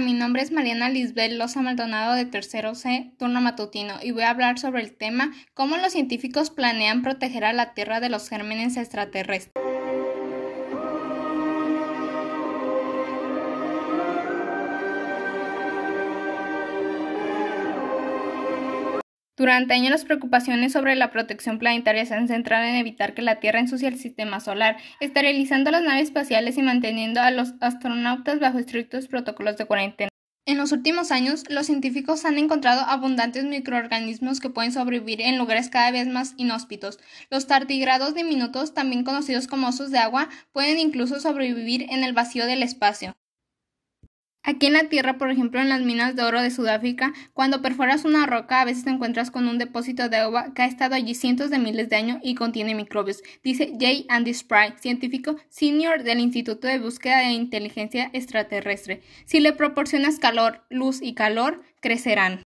Mi nombre es Mariana Lisbel Loza Maldonado de Tercero C, turno matutino, y voy a hablar sobre el tema cómo los científicos planean proteger a la Tierra de los gérmenes extraterrestres. Durante años las preocupaciones sobre la protección planetaria se han centrado en evitar que la Tierra ensucie el sistema solar, esterilizando las naves espaciales y manteniendo a los astronautas bajo estrictos protocolos de cuarentena. En los últimos años, los científicos han encontrado abundantes microorganismos que pueden sobrevivir en lugares cada vez más inhóspitos. Los tardigrados diminutos, también conocidos como osos de agua, pueden incluso sobrevivir en el vacío del espacio. Aquí en la Tierra, por ejemplo, en las minas de oro de Sudáfrica, cuando perforas una roca, a veces te encuentras con un depósito de agua que ha estado allí cientos de miles de años y contiene microbios, dice J. Andy Spry, científico senior del Instituto de Búsqueda de Inteligencia Extraterrestre. Si le proporcionas calor, luz y calor, crecerán.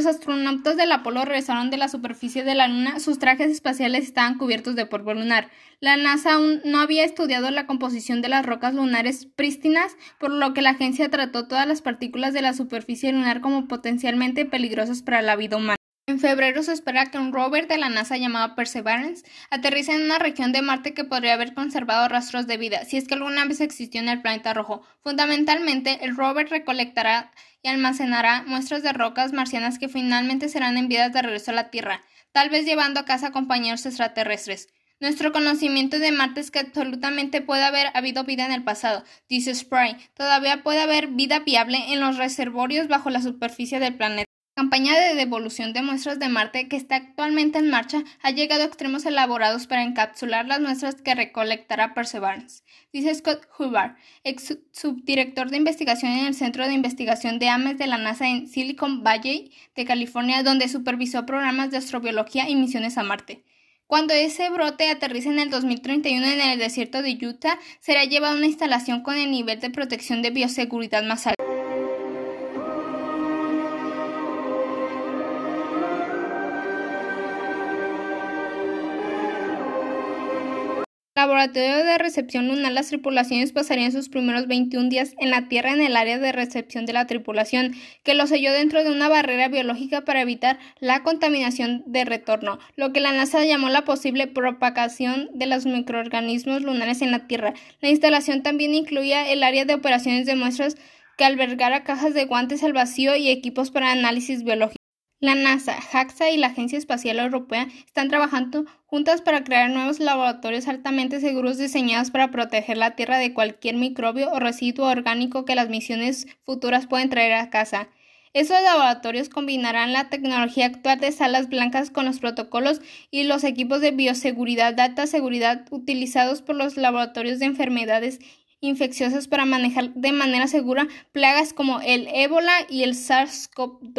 Los astronautas del Apolo regresaron de la superficie de la Luna, sus trajes espaciales estaban cubiertos de polvo lunar. La NASA aún no había estudiado la composición de las rocas lunares prístinas, por lo que la agencia trató todas las partículas de la superficie lunar como potencialmente peligrosas para la vida humana. En febrero se espera que un rover de la NASA llamado Perseverance aterrice en una región de Marte que podría haber conservado rastros de vida, si es que alguna vez existió en el planeta rojo. Fundamentalmente, el rover recolectará y almacenará muestras de rocas marcianas que finalmente serán enviadas de regreso a la Tierra, tal vez llevando a casa compañeros extraterrestres. Nuestro conocimiento de Marte es que absolutamente puede haber habido vida en el pasado, dice Spray. Todavía puede haber vida viable en los reservorios bajo la superficie del planeta. La campaña de devolución de muestras de Marte que está actualmente en marcha ha llegado a extremos elaborados para encapsular las muestras que recolectará Perseverance, dice Scott Hubbard, ex subdirector de investigación en el Centro de Investigación de Ames de la NASA en Silicon Valley de California, donde supervisó programas de astrobiología y misiones a Marte. Cuando ese brote aterrice en el 2031 en el desierto de Utah, será llevado a una instalación con el nivel de protección de bioseguridad más alto. Laboratorio de recepción lunar, las tripulaciones pasarían sus primeros 21 días en la Tierra en el área de recepción de la tripulación, que lo selló dentro de una barrera biológica para evitar la contaminación de retorno, lo que la NASA llamó la posible propagación de los microorganismos lunares en la Tierra. La instalación también incluía el área de operaciones de muestras que albergara cajas de guantes al vacío y equipos para análisis biológico. La NASA, JAXA y la Agencia Espacial Europea están trabajando juntas para crear nuevos laboratorios altamente seguros diseñados para proteger la Tierra de cualquier microbio o residuo orgánico que las misiones futuras pueden traer a casa. Esos laboratorios combinarán la tecnología actual de salas blancas con los protocolos y los equipos de bioseguridad de alta seguridad utilizados por los laboratorios de enfermedades infecciosas para manejar de manera segura plagas como el ébola y el SARS-CoV-2.